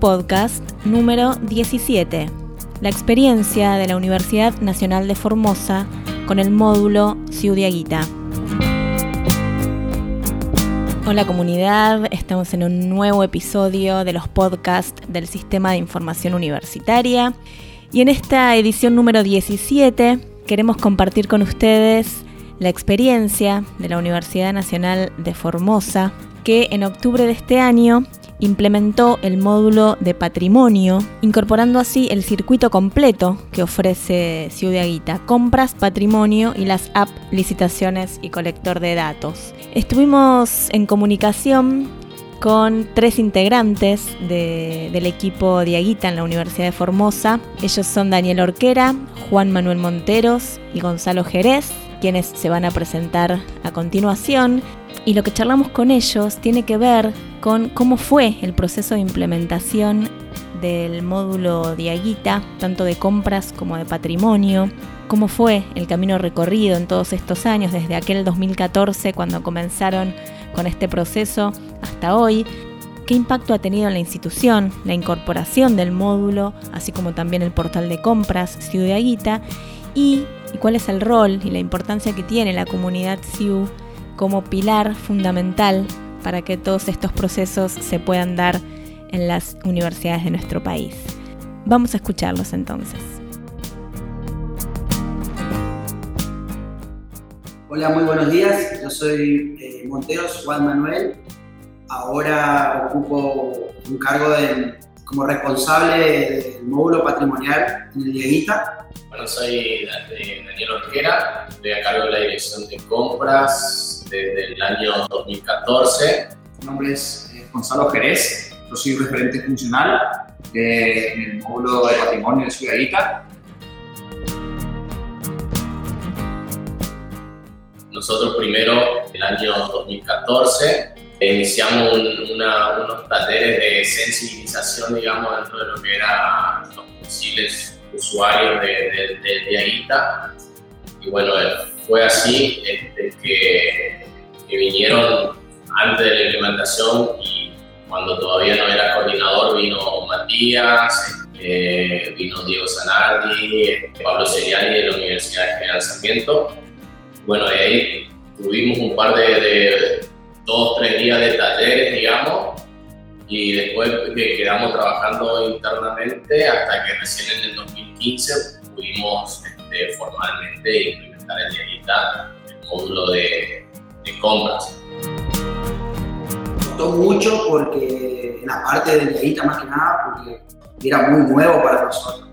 podcast número 17, la experiencia de la Universidad Nacional de Formosa con el módulo Ciudiaguita. Hola comunidad, estamos en un nuevo episodio de los podcasts del Sistema de Información Universitaria. Y en esta edición número 17 queremos compartir con ustedes la experiencia de la Universidad Nacional de Formosa que en octubre de este año implementó el módulo de patrimonio, incorporando así el circuito completo que ofrece Ciudaguita, compras, patrimonio y las app licitaciones y colector de datos. Estuvimos en comunicación con tres integrantes del equipo de Aguita en la Universidad de Formosa. Ellos son Daniel Orquera, Juan Manuel Monteros y Gonzalo Jerez, quienes se van a presentar a continuación. Y lo que charlamos con ellos tiene que ver con cómo fue el proceso de implementación del módulo Diaguita, tanto de compras como de patrimonio, cómo fue el camino recorrido en todos estos años, desde aquel 2014 cuando comenzaron con este proceso hasta hoy, qué impacto ha tenido en la institución la incorporación del módulo, así como también el portal de compras Ciudaguita, y, y cuál es el rol y la importancia que tiene la comunidad CIU como pilar fundamental para que todos estos procesos se puedan dar en las universidades de nuestro país. Vamos a escucharlos entonces. Hola, muy buenos días. Yo soy eh, Monteros Juan Manuel. Ahora ocupo un cargo de, como responsable del módulo patrimonial en el Dieguita. Bueno, soy Daniel Orquera, estoy a cargo de la dirección de compras desde el año 2014. Mi nombre es eh, Gonzalo Jerez, yo soy referente funcional eh, en el módulo de patrimonio de Ciudadita. Nosotros primero, el año 2014, iniciamos unos talleres de sensibilización, digamos, dentro de lo que eran los posibles usuarios de, de, Y bueno, fue así este, que, vinieron antes de la implementación y cuando todavía no era coordinador vino Matías, eh, vino Diego Zanardi, Pablo Seriani de la Universidad de General Sarmiento. Bueno, ahí tuvimos un par de, dos, tres días de talleres, digamos, y después que quedamos trabajando internamente hasta que recién en el 2015 pudimos este, formalmente implementar en Diagita el módulo de, compras. Costó mucho porque en la parte de Diagita más que nada porque era muy nuevo para nosotros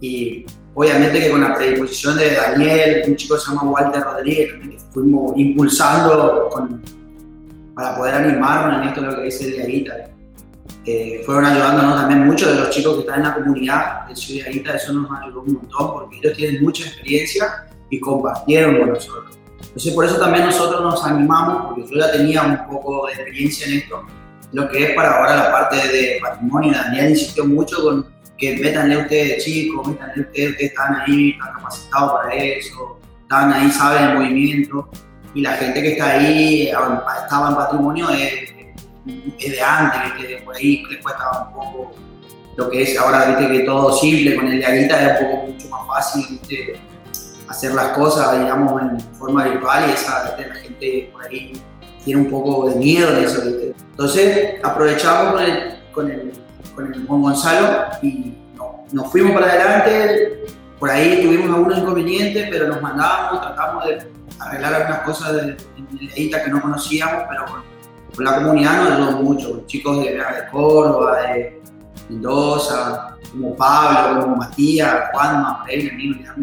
y obviamente que con la predisposición de Daniel, un chico que se llama Walter Rodríguez, que fuimos impulsando para poder animarnos en esto de lo que dice Diaguita fueron ayudándonos también muchos de los chicos que están en la comunidad de Ciudad eso nos ayudó un montón porque ellos tienen mucha experiencia y compartieron con nosotros. Entonces por eso también nosotros nos animamos, porque yo ya tenía un poco de experiencia en esto, lo que es para ahora la parte de patrimonio. Daniel insistió mucho con que métanle ustedes chicos, métanle ustedes, que están ahí, están capacitados para eso, están ahí, saben el movimiento, y la gente que está ahí, estaba en patrimonio, es es de antes, que por ahí les cuesta un poco lo que es ahora, viste que todo simple, con el de Aguita es un poco mucho más fácil, hacer las cosas, digamos, en forma virtual y esa, gente por ahí tiene un poco de miedo de eso, Entonces aprovechamos con el, con el, con el Gonzalo y nos fuimos para adelante, por ahí tuvimos algunos inconvenientes, pero nos mandábamos, tratamos de arreglar algunas cosas de, de, que no conocíamos, pero con la comunidad nos ayudó mucho, chicos de, Córdoba, de Mendoza, como Pablo, como Matías, Juanma, Pereira,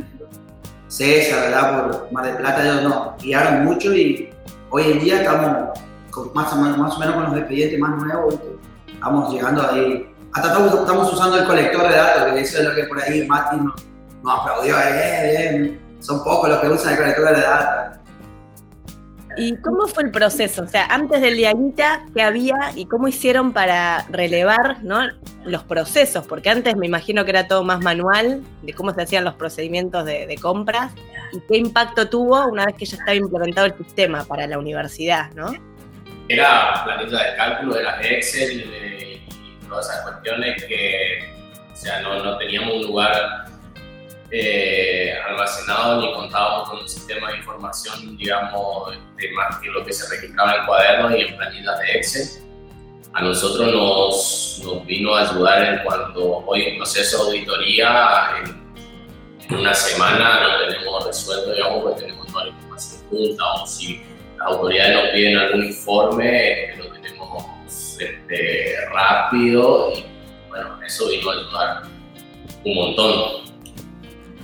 César, ¿verdad? Por Mar del Plata, ellos nos guiaron mucho y hoy en día estamos más, o menos, con los expedientes más nuevos, estamos llegando ahí. Hasta estamos, usando el colector de datos, que eso es lo que por ahí Mati nos, aplaudió, eh, eh, son pocos los que usan el colector de datos. ¿Y cómo fue el proceso? O sea, antes del Diaguita, ¿qué había y cómo hicieron para relevar los procesos? Porque antes me imagino que era todo más manual, de cómo se hacían los procedimientos de, compras y qué impacto tuvo una vez que ya estaba implementado el sistema para la universidad, ¿no? Era planilla de cálculo, era Excel, todas esas cuestiones que, o sea, no, no teníamos un lugar eh, almacenado ni contábamos con un sistema de información, digamos, de más que lo que se registraba en cuadernos y en planillas de Excel. A nosotros nos, nos vino a ayudar en cuanto hoy en proceso de auditoría, en, una semana lo tenemos resuelto, digamos, porque tenemos toda la información junta o si las autoridades nos piden algún informe, lo tenemos este, rápido y bueno, eso vino a ayudar un montón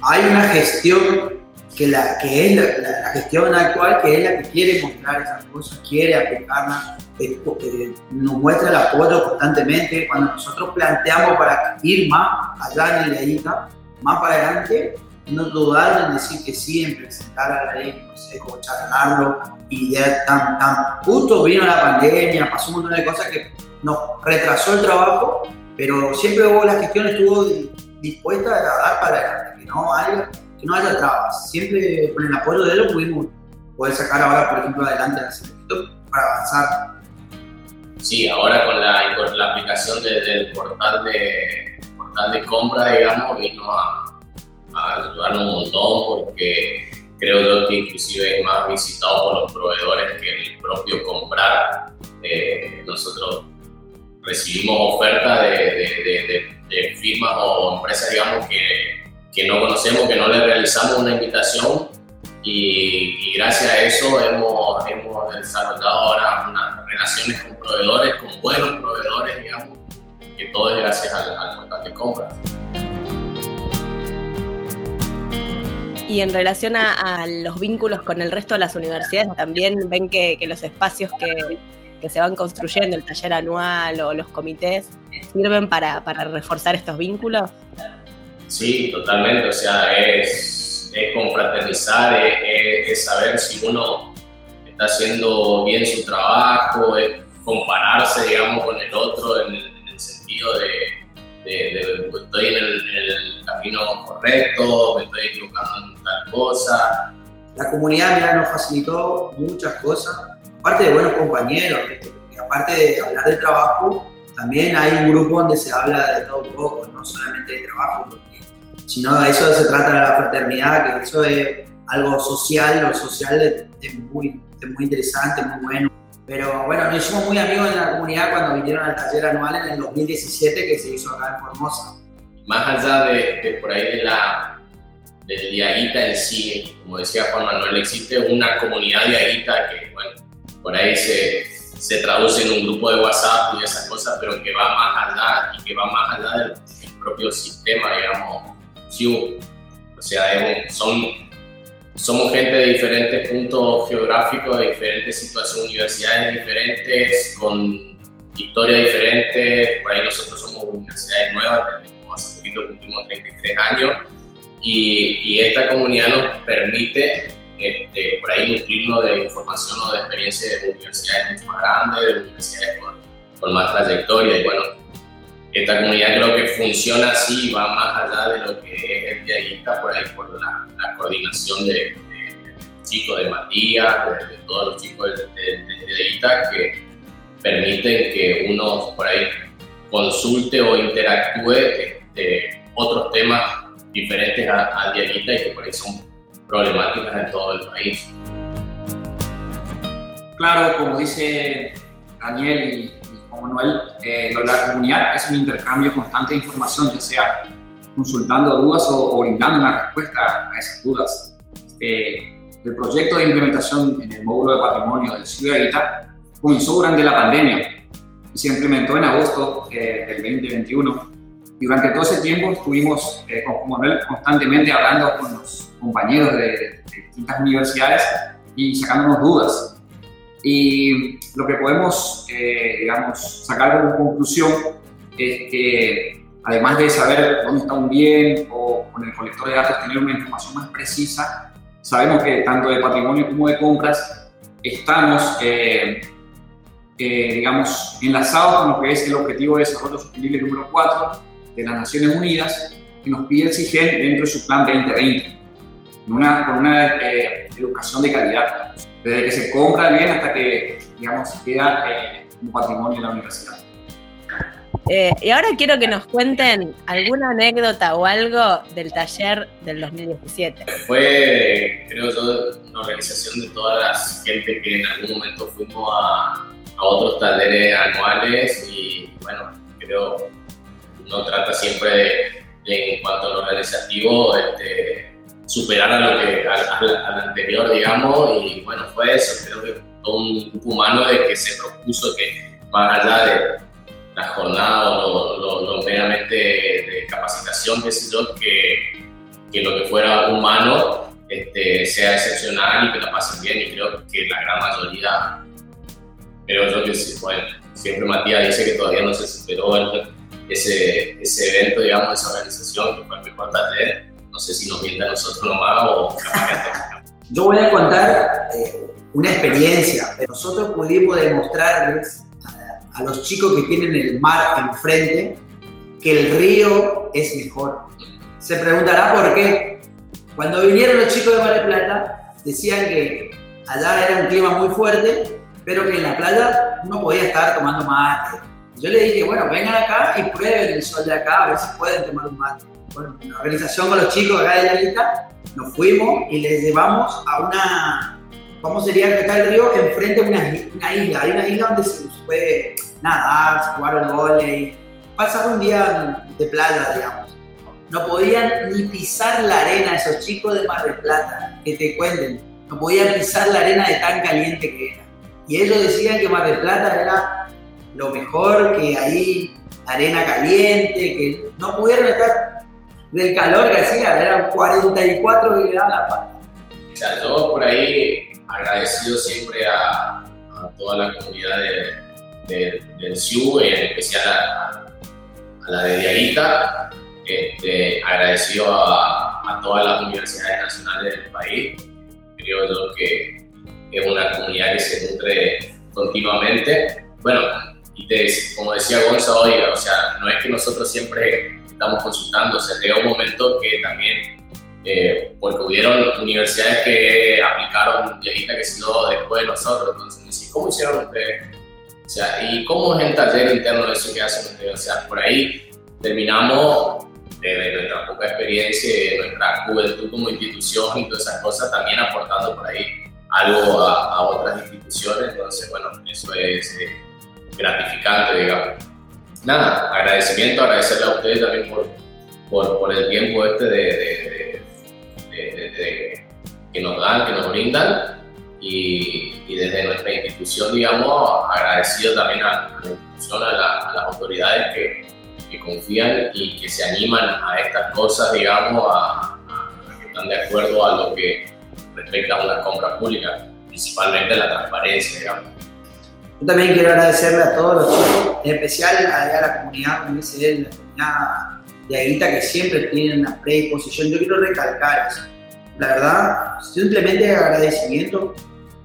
hay una gestión que, la, que es la, gestión actual, que es la que quiere mostrar esas cosas, quiere aplicarlas, eh, eh, nos muestra el apoyo constantemente. Cuando nosotros planteamos para ir más allá en la ICA, más para adelante, no dudar en decir que sí, en presentar a la ley, no sé, como charlarlo, y ya tan, tan, justo vino la pandemia, pasó un montón de cosas que nos retrasó el trabajo, pero siempre hubo la gestión estuvo dispuesta a dar para adelante no haya, que no haya trabas. Siempre con el apoyo de él pudimos poder sacar ahora, por ejemplo, adelante el para avanzar. Sí, ahora con la, con la aplicación del portal de, portal de compra, digamos, vino a, a ayudarnos un montón porque creo yo que inclusive es más visitado por los proveedores que el propio comprar. Eh, nosotros recibimos ofertas de, de, de, firmas o empresas, digamos, que que no conocemos, que no le realizamos una invitación y, gracias a eso hemos, hemos, desarrollado ahora unas relaciones con proveedores, con buenos proveedores, digamos, que todo es gracias al, al de compras. Y en relación a, los vínculos con el resto de las universidades, también ven que, los espacios que, que, se van construyendo, el taller anual o los comités, sirven para, para reforzar estos vínculos. Sí, totalmente. O sea, es, es confraternizar, es, saber si uno está haciendo bien su trabajo, es compararse, digamos, con el otro en el, sentido de, de, estoy en el, camino correcto, me estoy equivocando en tal cosa. La comunidad mira, nos facilitó muchas cosas, aparte de buenos compañeros, aparte de hablar de trabajo, también hay un grupo donde se habla de todo un poco, no solamente de trabajo, sino de eso se trata de la fraternidad, que eso es algo social, lo social es, muy, muy interesante, muy bueno. Pero bueno, nos hicimos muy amigos en la comunidad cuando vinieron al taller anual en el 2017 que se hizo acá en Formosa. Más allá de, por ahí de la, del diaguita en sí, como decía Juan Manuel, existe una comunidad diaguita que, bueno, por ahí se, se traduce en un grupo de WhatsApp y esas cosas, pero que va más allá y que va más allá del propio sistema, digamos, o sea, son, somos gente de diferentes puntos geográficos, de diferentes situaciones, universidades diferentes, con historias diferentes. Por ahí nosotros somos universidades nuevas, hace poquito cumplimos 33 años, y, y, esta comunidad nos permite este, por ahí nutrirnos de información o de experiencia de universidades mucho más grandes, de universidades con, con más trayectoria. Y bueno, esta comunidad creo que funciona así, va más allá de lo que es el diarista, por ahí por la, coordinación de, chicos de Matías, de, todos los chicos de, de, que permiten que uno por ahí consulte o interactúe este, otros temas diferentes al diarista y que por ahí son problemáticas en todo el país. Claro, como dice Daniel y Manuel, eh, lo la comunidad es un intercambio constante de información, ya sea consultando dudas o, brindando una respuesta a esas dudas. Este, el proyecto de implementación en el módulo de patrimonio del Ciudad comenzó durante la pandemia y se implementó en agosto eh, del 2021. Y durante todo ese tiempo estuvimos eh, con Manuel constantemente hablando con los compañeros de, de distintas universidades y sacándonos dudas y lo que podemos, eh, digamos, sacar como conclusión es que además de saber dónde está un bien o con el colector de datos tener una información más precisa, sabemos que tanto de patrimonio como de compras estamos, eh, eh, digamos, enlazados con lo que es el Objetivo de Desarrollo Sostenible número 4 de las Naciones Unidas, que nos pide el CIGEN dentro de su plan 2020, con una, con una educación de calidad desde que se compra el bien hasta que, digamos, queda eh, como patrimonio de la universidad. Eh, y ahora quiero que nos cuenten alguna anécdota o algo del taller del 2017. Fue, creo yo, una organización de toda la gente que en algún momento fuimos a, a otros talleres anuales y bueno, creo uno trata siempre de, en cuanto a lo organizativo, este, superar a lo que, al, anterior, digamos, y bueno, fue eso, creo que todo un grupo humano de que se propuso que más allá de la jornada o lo, meramente de capacitación, qué sé yo, que, que lo que fuera humano este, sea excepcional y que la pasen bien, y creo que la gran mayoría, creo yo que sí, bueno, siempre Matías dice que todavía no se superó el, ese, ese evento, digamos, esa organización, que fue el mejor taller. No sé si nos viene a nosotros nomás o Yo voy a contar eh, una experiencia. Nosotros pudimos demostrarles a, a, los chicos que tienen el mar enfrente que el río es mejor. Se preguntará por qué. Cuando vinieron los chicos de Mar del Plata, decían que allá era un clima muy fuerte, pero que en la playa no podía estar tomando mate, yo le dije, bueno, vengan acá y prueben el sol de acá, a ver si pueden tomar un mate. Bueno, en la organización con los chicos acá de la lista, nos fuimos y les llevamos a una, ¿cómo sería que está el río? Enfrente de una, isla, hay una isla donde se puede nadar, jugar al volei, pasar un día de playa, digamos. No podían ni pisar la arena esos chicos de Mar del Plata, que te cuenten, no podían pisar la arena de tan caliente que era. Y ellos decían que Mar del Plata era lo mejor, que ahí arena caliente, que no pudieron estar del calor que hacía, eran 44 que le daban la pata. O sea, yo por ahí agradecido siempre a, toda la comunidad de, del SIU, en especial a, la de Diaguita, este, agradecido a, todas las universidades nacionales del país. Creo yo que es una comunidad que se nutre continuamente. Bueno, y te, como decía Gonza hoy, o sea, no es que nosotros siempre estamos consultando, o sea, llega un momento que también, eh, porque hubieron universidades que aplicaron viejita que si no después de nosotros, entonces, ¿cómo hicieron ustedes? O sea, ¿y cómo es el taller interno de eso que hacen ustedes? O sea, por ahí terminamos de nuestra poca experiencia de nuestra juventud como institución y todas esas cosas, también aportando por ahí algo a, otras instituciones, entonces, bueno, eso es... Eh, gratificante, digamos. Nada, agradecimiento, agradecerle a ustedes también por, por, el tiempo este de, que nos dan, que nos brindan. Y, desde nuestra institución, digamos, agradecido también a, la institución, a, las autoridades que, que, confían y que se animan a estas cosas, digamos, a, a, que están de acuerdo a lo que respecta a una compra pública, principalmente la transparencia, digamos. Yo también quiero agradecerle a todos los chicos, en especial a, la comunidad, como la comunidad de Aguita que siempre tienen una predisposición. Yo quiero recalcar eso. La verdad, simplemente agradecimiento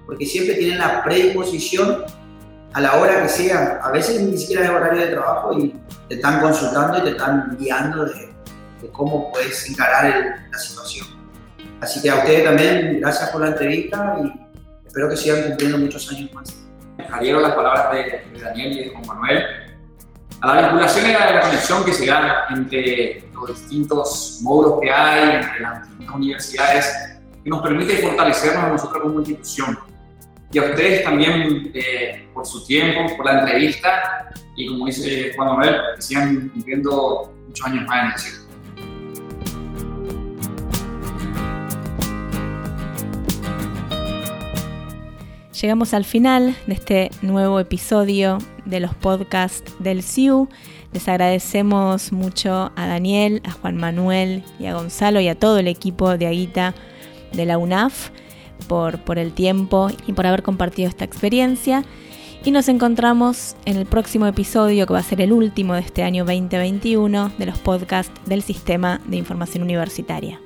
porque siempre tienen la predisposición a la hora que sea. A veces ni siquiera es horario de trabajo y te están consultando y te están guiando de, cómo puedes encarar la situación. Así que a ustedes también, gracias por la entrevista y espero que sigan cumpliendo muchos años más adhiero las palabras de, Daniel y de Juan Manuel, a la vinculación y a la conexión que se da entre los distintos módulos que hay, entre las distintas universidades, que nos permite fortalecernos a nosotros como institución. Y a ustedes también eh, por su tiempo, por la entrevista y como dice Juan Manuel, que sigan cumpliendo muchos años más en el ciclo. Llegamos al final de este nuevo episodio de los podcasts del CIU. Les agradecemos mucho a Daniel, a Juan Manuel y a Gonzalo y a todo el equipo de Aguita de la UNAF por, por el tiempo y por haber compartido esta experiencia. Y nos encontramos en el próximo episodio, que va a ser el último de este año 2021, de los podcasts del Sistema de Información Universitaria.